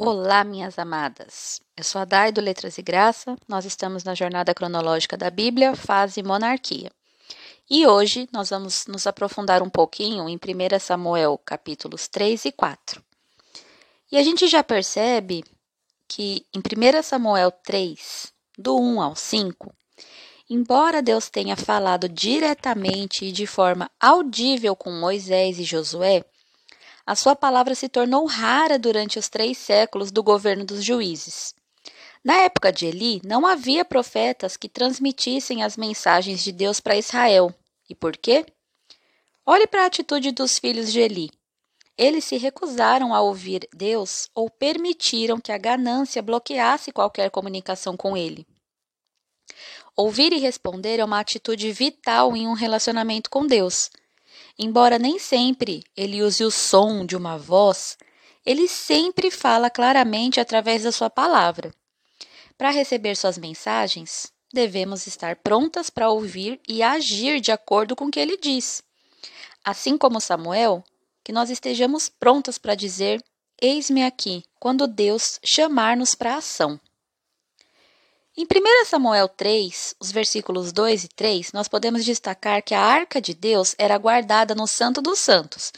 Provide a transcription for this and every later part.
Olá, minhas amadas. Eu sou a Dai do Letras e Graça. Nós estamos na jornada cronológica da Bíblia, fase monarquia. E hoje nós vamos nos aprofundar um pouquinho em 1 Samuel, capítulos 3 e 4. E a gente já percebe que em 1 Samuel 3, do 1 ao 5, embora Deus tenha falado diretamente e de forma audível com Moisés e Josué, a sua palavra se tornou rara durante os três séculos do governo dos juízes. Na época de Eli, não havia profetas que transmitissem as mensagens de Deus para Israel. E por quê? Olhe para a atitude dos filhos de Eli. Eles se recusaram a ouvir Deus ou permitiram que a ganância bloqueasse qualquer comunicação com ele. Ouvir e responder é uma atitude vital em um relacionamento com Deus. Embora nem sempre ele use o som de uma voz, ele sempre fala claramente através da sua palavra. Para receber suas mensagens, devemos estar prontas para ouvir e agir de acordo com o que ele diz. Assim como Samuel, que nós estejamos prontas para dizer: Eis-me aqui, quando Deus chamar-nos para a ação. Em 1 Samuel 3, os versículos 2 e 3, nós podemos destacar que a arca de Deus era guardada no Santo dos Santos.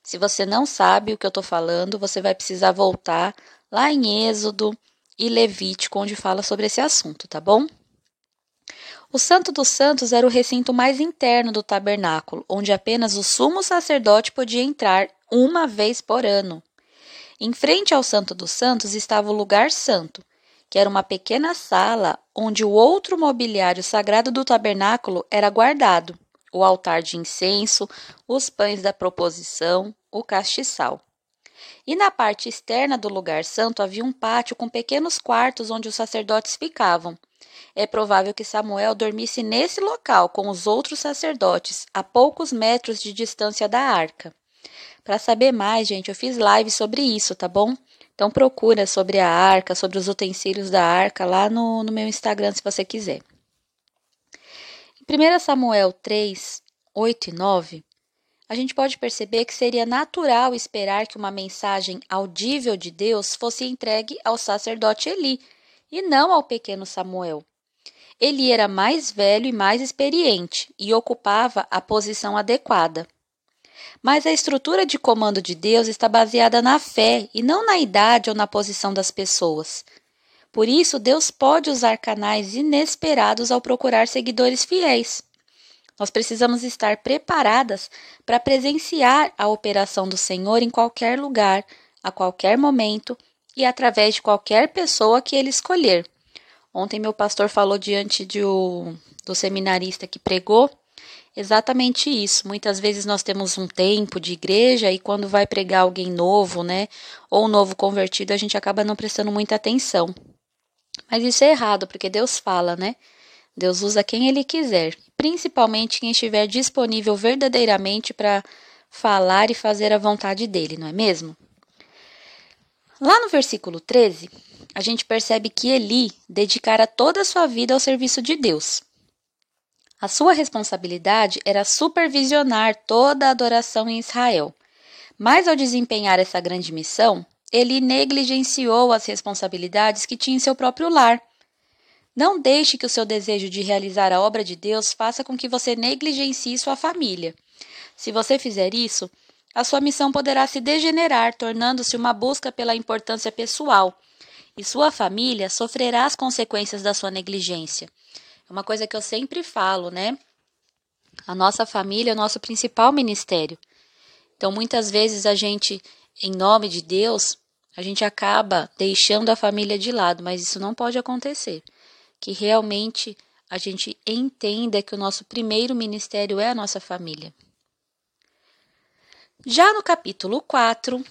Se você não sabe o que eu estou falando, você vai precisar voltar lá em Êxodo e Levítico, onde fala sobre esse assunto, tá bom? O Santo dos Santos era o recinto mais interno do tabernáculo, onde apenas o sumo sacerdote podia entrar uma vez por ano. Em frente ao Santo dos Santos estava o lugar santo, que era uma pequena sala onde o outro mobiliário sagrado do tabernáculo era guardado: o altar de incenso, os pães da proposição, o castiçal. E na parte externa do lugar santo havia um pátio com pequenos quartos onde os sacerdotes ficavam. É provável que Samuel dormisse nesse local com os outros sacerdotes, a poucos metros de distância da arca. Para saber mais, gente, eu fiz live sobre isso, tá bom? Então procura sobre a arca, sobre os utensílios da arca lá no, no meu Instagram se você quiser. Em 1 Samuel 3, 8 e 9, a gente pode perceber que seria natural esperar que uma mensagem audível de Deus fosse entregue ao sacerdote Eli e não ao pequeno Samuel. Eli era mais velho e mais experiente e ocupava a posição adequada. Mas a estrutura de comando de Deus está baseada na fé e não na idade ou na posição das pessoas. Por isso, Deus pode usar canais inesperados ao procurar seguidores fiéis. Nós precisamos estar preparadas para presenciar a operação do Senhor em qualquer lugar, a qualquer momento e através de qualquer pessoa que ele escolher. Ontem, meu pastor falou diante de o, do seminarista que pregou exatamente isso. Muitas vezes nós temos um tempo de igreja e quando vai pregar alguém novo, né, ou um novo convertido, a gente acaba não prestando muita atenção. Mas isso é errado, porque Deus fala, né? Deus usa quem ele quiser, principalmente quem estiver disponível verdadeiramente para falar e fazer a vontade dele, não é mesmo? Lá no versículo 13, a gente percebe que Eli dedicara toda a sua vida ao serviço de Deus. A sua responsabilidade era supervisionar toda a adoração em Israel. Mas ao desempenhar essa grande missão, ele negligenciou as responsabilidades que tinha em seu próprio lar. Não deixe que o seu desejo de realizar a obra de Deus faça com que você negligencie sua família. Se você fizer isso, a sua missão poderá se degenerar, tornando-se uma busca pela importância pessoal, e sua família sofrerá as consequências da sua negligência. Uma coisa que eu sempre falo, né? A nossa família é o nosso principal ministério. Então, muitas vezes a gente, em nome de Deus, a gente acaba deixando a família de lado, mas isso não pode acontecer. Que realmente a gente entenda que o nosso primeiro ministério é a nossa família. Já no capítulo 4,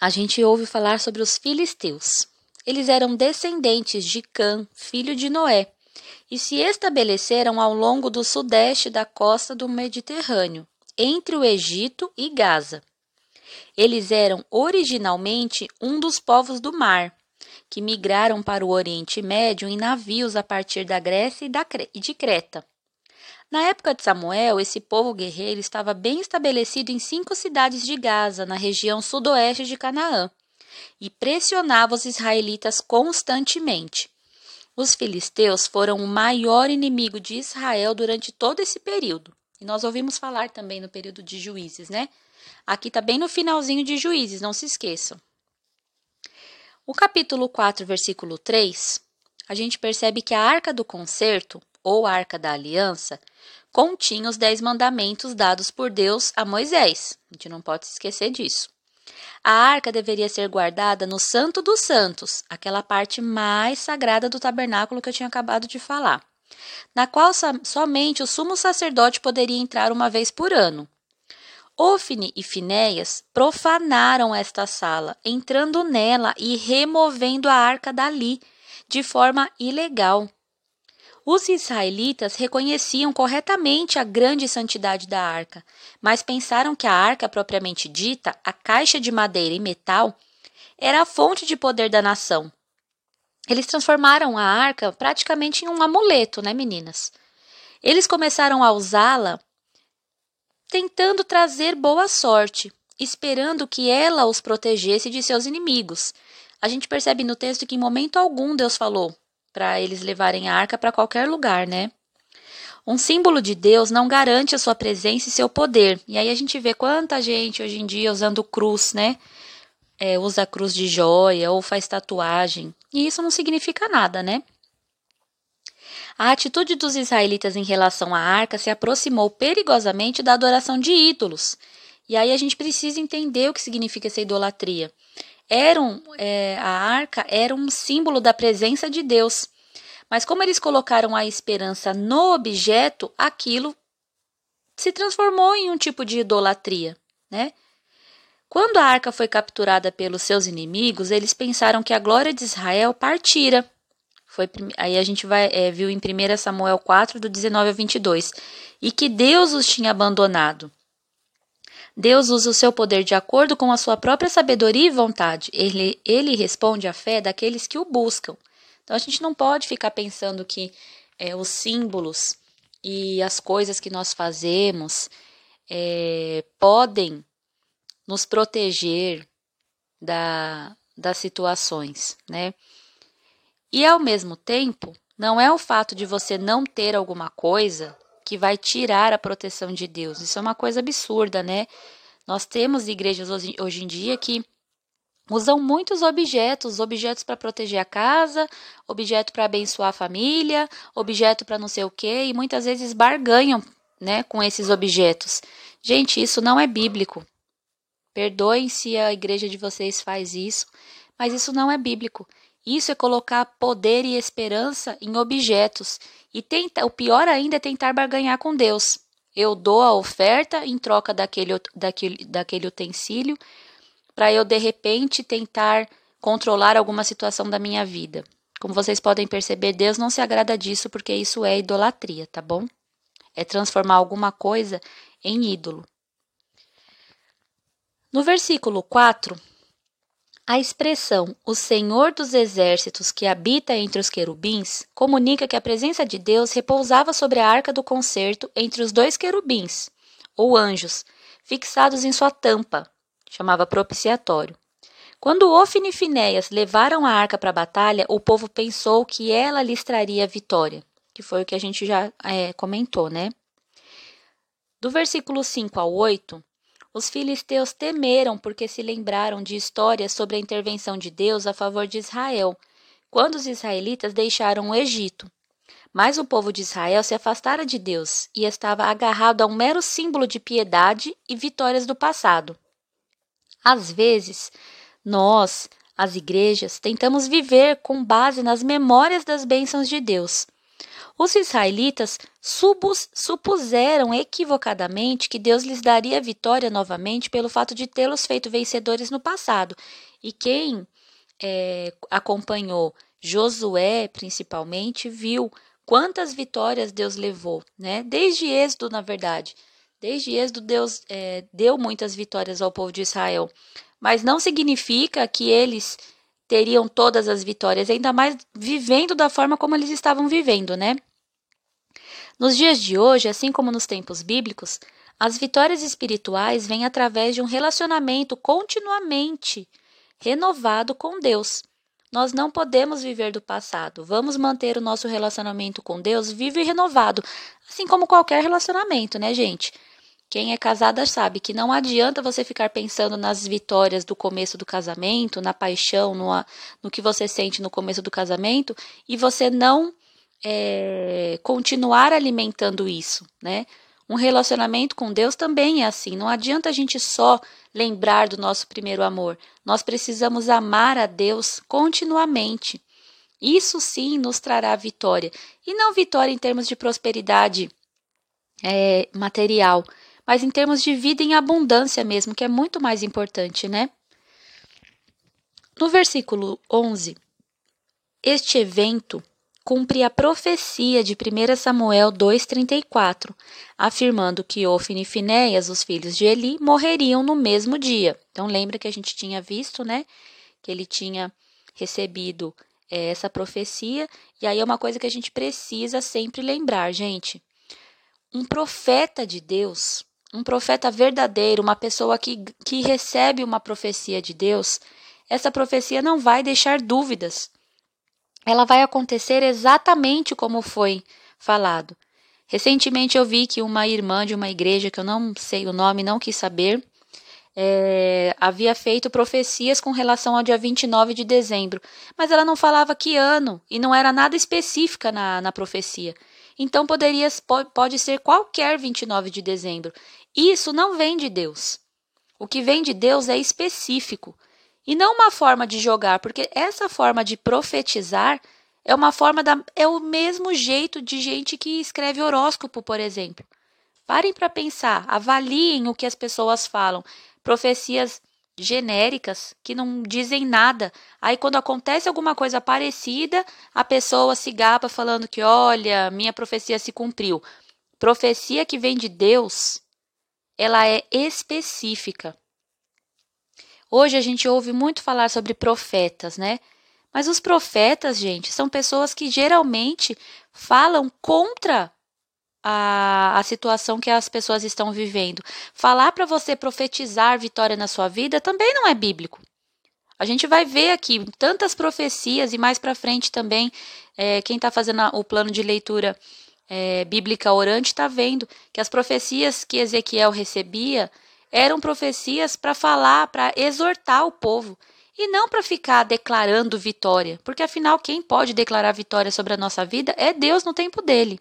a gente ouve falar sobre os filisteus. Eles eram descendentes de Cã, filho de Noé, e se estabeleceram ao longo do sudeste da costa do Mediterrâneo, entre o Egito e Gaza. Eles eram originalmente um dos povos do mar, que migraram para o Oriente Médio em navios a partir da Grécia e de Creta. Na época de Samuel, esse povo guerreiro estava bem estabelecido em cinco cidades de Gaza, na região sudoeste de Canaã. e pressionava os israelitas constantemente. Os filisteus foram o maior inimigo de Israel durante todo esse período. E nós ouvimos falar também no período de juízes, né? Aqui está bem no finalzinho de juízes, não se esqueçam. O capítulo 4, versículo 3, a gente percebe que a arca do concerto, ou arca da aliança, continha os dez mandamentos dados por Deus a Moisés. A gente não pode se esquecer disso. A arca deveria ser guardada no Santo dos Santos, aquela parte mais sagrada do tabernáculo que eu tinha acabado de falar, na qual somente o sumo sacerdote poderia entrar uma vez por ano. Ofne e Finéias profanaram esta sala, entrando nela e removendo a arca dali, de forma ilegal. Os israelitas reconheciam corretamente a grande santidade da arca, mas pensaram que a arca propriamente dita, a caixa de madeira e metal, era a fonte de poder da nação. Eles transformaram a arca praticamente em um amuleto, né, meninas? Eles começaram a usá-la tentando trazer boa sorte, esperando que ela os protegesse de seus inimigos. A gente percebe no texto que em momento algum Deus falou: para eles levarem a arca para qualquer lugar, né? Um símbolo de Deus não garante a sua presença e seu poder. E aí a gente vê quanta gente hoje em dia usando cruz, né? É, usa cruz de joia ou faz tatuagem. E isso não significa nada, né? A atitude dos israelitas em relação à arca se aproximou perigosamente da adoração de ídolos. E aí a gente precisa entender o que significa essa idolatria eram é, a arca era um símbolo da presença de Deus. Mas como eles colocaram a esperança no objeto, aquilo se transformou em um tipo de idolatria, né? Quando a arca foi capturada pelos seus inimigos, eles pensaram que a glória de Israel partira. Foi, aí a gente vai, é, viu em 1 Samuel 4, do 19 ao 22, e que Deus os tinha abandonado. Deus usa o seu poder de acordo com a sua própria sabedoria e vontade. Ele, ele responde à fé daqueles que o buscam. Então a gente não pode ficar pensando que é, os símbolos e as coisas que nós fazemos é, podem nos proteger da, das situações, né? E ao mesmo tempo, não é o fato de você não ter alguma coisa que vai tirar a proteção de Deus. Isso é uma coisa absurda, né? Nós temos igrejas hoje, hoje em dia que usam muitos objetos, objetos para proteger a casa, objeto para abençoar a família, objeto para não sei o quê, e muitas vezes barganham, né, com esses objetos. Gente, isso não é bíblico. Perdoem se a igreja de vocês faz isso, mas isso não é bíblico. Isso é colocar poder e esperança em objetos. E tenta, o pior ainda é tentar barganhar com Deus. Eu dou a oferta em troca daquele, daquele, daquele utensílio para eu, de repente, tentar controlar alguma situação da minha vida. Como vocês podem perceber, Deus não se agrada disso porque isso é idolatria, tá bom? É transformar alguma coisa em ídolo. No versículo 4, a expressão o Senhor dos Exércitos que habita entre os querubins comunica que a presença de Deus repousava sobre a arca do concerto entre os dois querubins, ou anjos, fixados em sua tampa, chamava propiciatório. Quando Ofne e Finéias levaram a arca para a batalha, o povo pensou que ela lhes traria vitória, que foi o que a gente já é, comentou, né? Do versículo 5 ao 8, os filisteus temeram porque se lembraram de histórias sobre a intervenção de Deus a favor de Israel, quando os israelitas deixaram o Egito. Mas o povo de Israel se afastara de Deus e estava agarrado a um mero símbolo de piedade e vitórias do passado. Às vezes, nós, as igrejas, tentamos viver com base nas memórias das bênçãos de Deus os israelitas supuseram equivocadamente que Deus lhes daria vitória novamente pelo fato de tê-los feito vencedores no passado. E quem é, acompanhou Josué, principalmente, viu quantas vitórias Deus levou, né? Desde Êxodo, na verdade. Desde Êxodo, Deus é, deu muitas vitórias ao povo de Israel. Mas não significa que eles teriam todas as vitórias, ainda mais vivendo da forma como eles estavam vivendo, né? Nos dias de hoje, assim como nos tempos bíblicos, as vitórias espirituais vêm através de um relacionamento continuamente renovado com Deus. Nós não podemos viver do passado. Vamos manter o nosso relacionamento com Deus vivo e renovado, assim como qualquer relacionamento, né, gente? Quem é casada sabe que não adianta você ficar pensando nas vitórias do começo do casamento, na paixão, no, no que você sente no começo do casamento, e você não é, continuar alimentando isso, né? Um relacionamento com Deus também é assim. Não adianta a gente só lembrar do nosso primeiro amor. Nós precisamos amar a Deus continuamente. Isso sim nos trará vitória. E não vitória em termos de prosperidade é, material, mas em termos de vida em abundância mesmo, que é muito mais importante, né? No versículo 11, este evento cumpre a profecia de 1 Samuel 2,34, afirmando que Ofne e Finéias, os filhos de Eli, morreriam no mesmo dia. Então, lembra que a gente tinha visto, né? Que ele tinha recebido é, essa profecia, e aí é uma coisa que a gente precisa sempre lembrar, gente. Um profeta de Deus, um profeta verdadeiro, uma pessoa que, que recebe uma profecia de Deus, essa profecia não vai deixar dúvidas. Ela vai acontecer exatamente como foi falado. Recentemente eu vi que uma irmã de uma igreja, que eu não sei o nome, não quis saber, é, havia feito profecias com relação ao dia 29 de dezembro, mas ela não falava que ano e não era nada específica na, na profecia. Então poderia, pode ser qualquer 29 de dezembro. Isso não vem de Deus. O que vem de Deus é específico e não uma forma de jogar, porque essa forma de profetizar é uma forma da é o mesmo jeito de gente que escreve horóscopo, por exemplo. Parem para pensar, avaliem o que as pessoas falam. Profecias genéricas que não dizem nada. Aí quando acontece alguma coisa parecida, a pessoa se gaba falando que, olha, minha profecia se cumpriu. Profecia que vem de Deus, ela é específica. Hoje a gente ouve muito falar sobre profetas, né? Mas os profetas, gente, são pessoas que geralmente falam contra a, a situação que as pessoas estão vivendo. Falar para você profetizar vitória na sua vida também não é bíblico. A gente vai ver aqui tantas profecias e mais para frente também, é, quem está fazendo o plano de leitura é, bíblica orante está vendo que as profecias que Ezequiel recebia eram profecias para falar, para exortar o povo e não para ficar declarando vitória, porque afinal quem pode declarar vitória sobre a nossa vida é Deus no tempo dele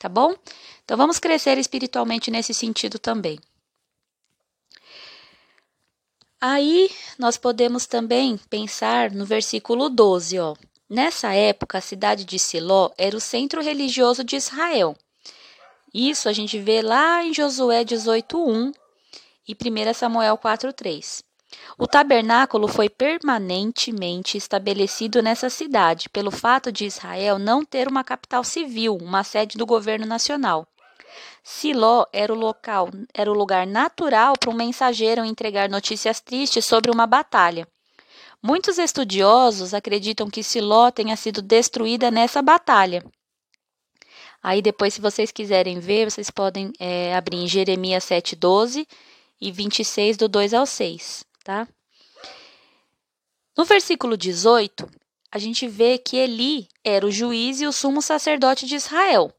tá bom? Então vamos crescer espiritualmente nesse sentido também. Aí nós podemos também pensar no versículo 12, ó. Nessa época, a cidade de Siló era o centro religioso de Israel. Isso a gente vê lá em Josué 18:1 e 1 Samuel 4:3. O tabernáculo foi permanentemente estabelecido nessa cidade, pelo fato de Israel não ter uma capital civil, uma sede do governo nacional. Siló era o local, era o lugar natural para um mensageiro entregar notícias tristes sobre uma batalha. Muitos estudiosos acreditam que Siló tenha sido destruída nessa batalha. Aí depois, se vocês quiserem ver, vocês podem é, abrir em Jeremias 7,12 e 26, do 2 ao 6 tá? No versículo 18, a gente vê que Eli era o juiz e o sumo sacerdote de Israel.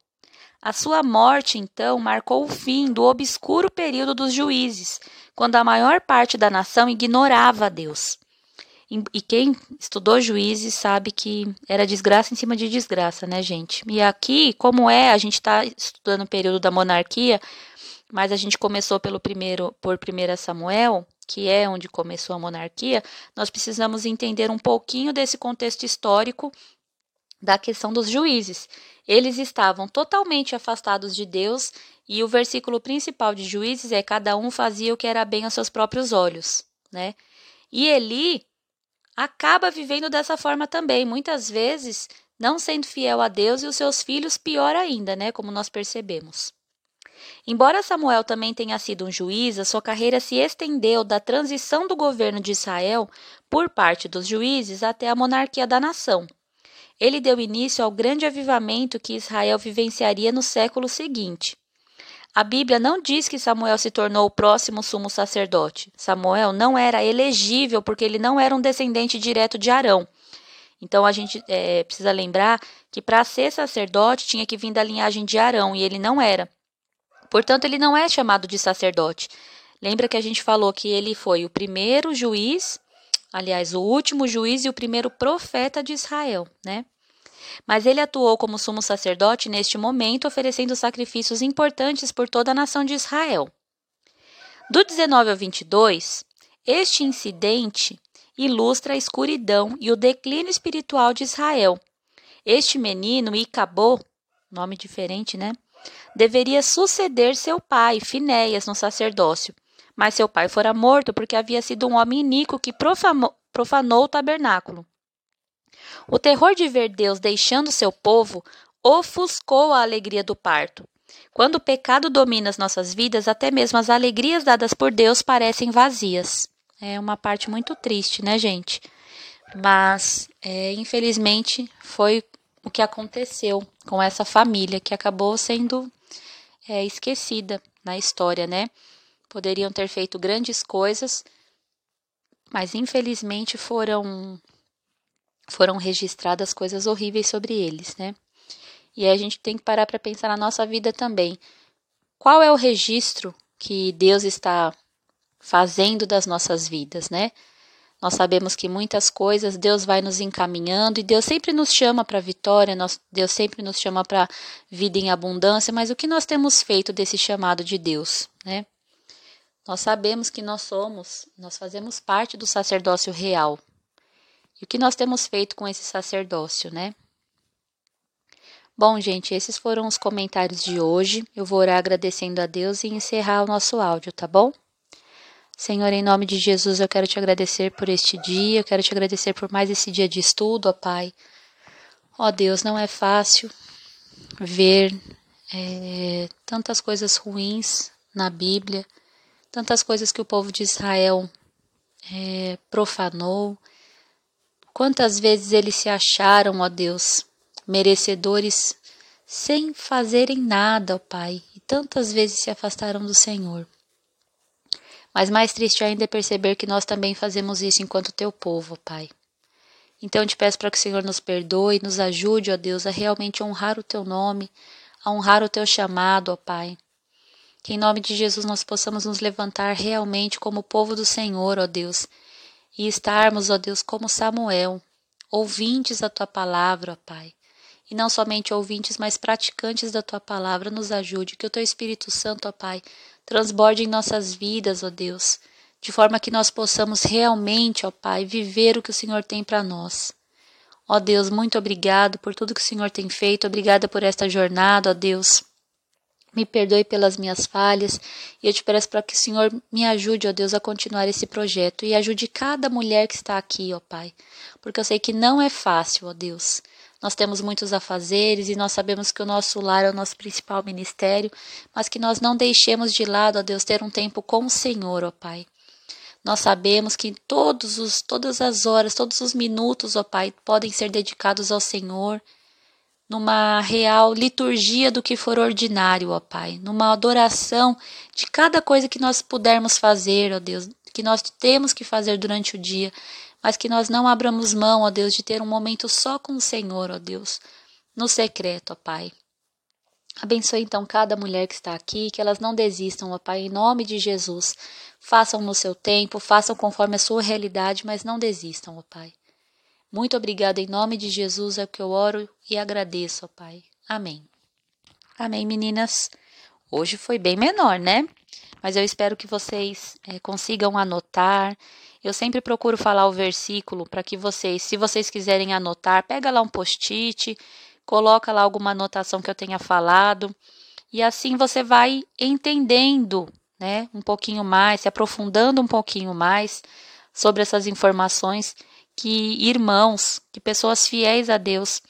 A sua morte, então, marcou o fim do obscuro período dos juízes, quando a maior parte da nação ignorava Deus. E quem estudou juízes sabe que era desgraça em cima de desgraça, né, gente? E aqui, como é, a gente está estudando o período da monarquia, mas a gente começou pelo primeiro, por 1 Samuel, que é onde começou a monarquia, nós precisamos entender um pouquinho desse contexto histórico da questão dos juízes. Eles estavam totalmente afastados de Deus e o versículo principal de Juízes é cada um fazia o que era bem aos seus próprios olhos, né? E Eli acaba vivendo dessa forma também, muitas vezes não sendo fiel a Deus e os seus filhos pior ainda, né, como nós percebemos. Embora Samuel também tenha sido um juiz, a sua carreira se estendeu da transição do governo de Israel por parte dos juízes até a monarquia da nação. Ele deu início ao grande avivamento que Israel vivenciaria no século seguinte. A Bíblia não diz que Samuel se tornou o próximo sumo sacerdote. Samuel não era elegível porque ele não era um descendente direto de Arão. Então a gente é, precisa lembrar que para ser sacerdote tinha que vir da linhagem de Arão e ele não era. Portanto, ele não é chamado de sacerdote. Lembra que a gente falou que ele foi o primeiro juiz, aliás, o último juiz e o primeiro profeta de Israel, né? Mas ele atuou como sumo sacerdote neste momento, oferecendo sacrifícios importantes por toda a nação de Israel. Do 19 ao 22, este incidente ilustra a escuridão e o declínio espiritual de Israel. Este menino, Icabô, nome diferente, né? Deveria suceder seu pai, Finéias, no sacerdócio. Mas seu pai fora morto porque havia sido um homem iníquo que profanou, profanou o tabernáculo. O terror de ver Deus deixando seu povo ofuscou a alegria do parto. Quando o pecado domina as nossas vidas, até mesmo as alegrias dadas por Deus parecem vazias. É uma parte muito triste, né, gente? Mas, é, infelizmente, foi o que aconteceu com essa família que acabou sendo é, esquecida na história, né? Poderiam ter feito grandes coisas, mas infelizmente foram foram registradas coisas horríveis sobre eles, né? E aí a gente tem que parar para pensar na nossa vida também. Qual é o registro que Deus está fazendo das nossas vidas, né? Nós sabemos que muitas coisas Deus vai nos encaminhando e Deus sempre nos chama para vitória, nós, Deus sempre nos chama para vida em abundância, mas o que nós temos feito desse chamado de Deus, né? Nós sabemos que nós somos, nós fazemos parte do sacerdócio real, e o que nós temos feito com esse sacerdócio, né? Bom, gente, esses foram os comentários de hoje. Eu vou orar agradecendo a Deus e encerrar o nosso áudio, tá bom? Senhor, em nome de Jesus, eu quero te agradecer por este dia, eu quero te agradecer por mais esse dia de estudo, ó Pai. Ó Deus, não é fácil ver é, tantas coisas ruins na Bíblia, tantas coisas que o povo de Israel é, profanou, Quantas vezes eles se acharam, ó Deus, merecedores sem fazerem nada, ó Pai, e tantas vezes se afastaram do Senhor. Mas mais triste ainda é perceber que nós também fazemos isso enquanto teu povo, Pai. Então te peço para que o Senhor nos perdoe, nos ajude, ó Deus, a realmente honrar o teu nome, a honrar o teu chamado, ó Pai. Que em nome de Jesus nós possamos nos levantar realmente como povo do Senhor, ó Deus, e estarmos, ó Deus, como Samuel, ouvintes da tua palavra, ó Pai. E não somente ouvintes, mas praticantes da tua palavra, nos ajude, que o teu Espírito Santo, ó Pai, transborde em nossas vidas, ó Deus, de forma que nós possamos realmente, ó Pai, viver o que o Senhor tem para nós. Ó Deus, muito obrigado por tudo que o Senhor tem feito, obrigada por esta jornada, ó Deus. Me perdoe pelas minhas falhas e eu te peço para que o Senhor me ajude, ó Deus, a continuar esse projeto e ajude cada mulher que está aqui, ó Pai, porque eu sei que não é fácil, ó Deus. Nós temos muitos afazeres e nós sabemos que o nosso lar é o nosso principal ministério, mas que nós não deixemos de lado, ó Deus, ter um tempo com o Senhor, ó Pai. Nós sabemos que todos os, todas as horas, todos os minutos, ó Pai, podem ser dedicados ao Senhor numa real liturgia do que for ordinário, ó Pai, numa adoração de cada coisa que nós pudermos fazer, ó Deus, que nós temos que fazer durante o dia, mas que nós não abramos mão, ó Deus, de ter um momento só com o Senhor, ó Deus, no secreto, ó Pai. Abençoe então cada mulher que está aqui, que elas não desistam, ó Pai, em nome de Jesus. Façam no seu tempo, façam conforme a sua realidade, mas não desistam, ó Pai. Muito obrigada em nome de Jesus é o que eu oro e agradeço, ó Pai. Amém. Amém, meninas. Hoje foi bem menor, né? Mas eu espero que vocês é, consigam anotar. Eu sempre procuro falar o versículo para que vocês, se vocês quiserem anotar, pega lá um post-it, coloca lá alguma anotação que eu tenha falado, e assim você vai entendendo, né, um pouquinho mais, se aprofundando um pouquinho mais sobre essas informações que irmãos, que pessoas fiéis a Deus,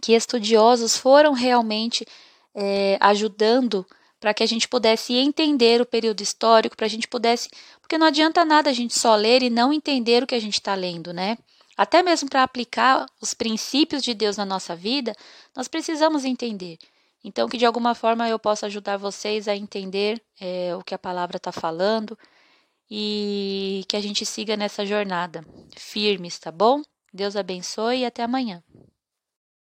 que estudiosos foram realmente é, ajudando para que a gente pudesse entender o período histórico, para a gente pudesse. Porque não adianta nada a gente só ler e não entender o que a gente está lendo, né? Até mesmo para aplicar os princípios de Deus na nossa vida, nós precisamos entender. Então, que de alguma forma eu possa ajudar vocês a entender é, o que a palavra está falando e que a gente siga nessa jornada firmes, tá bom? Deus abençoe e até amanhã.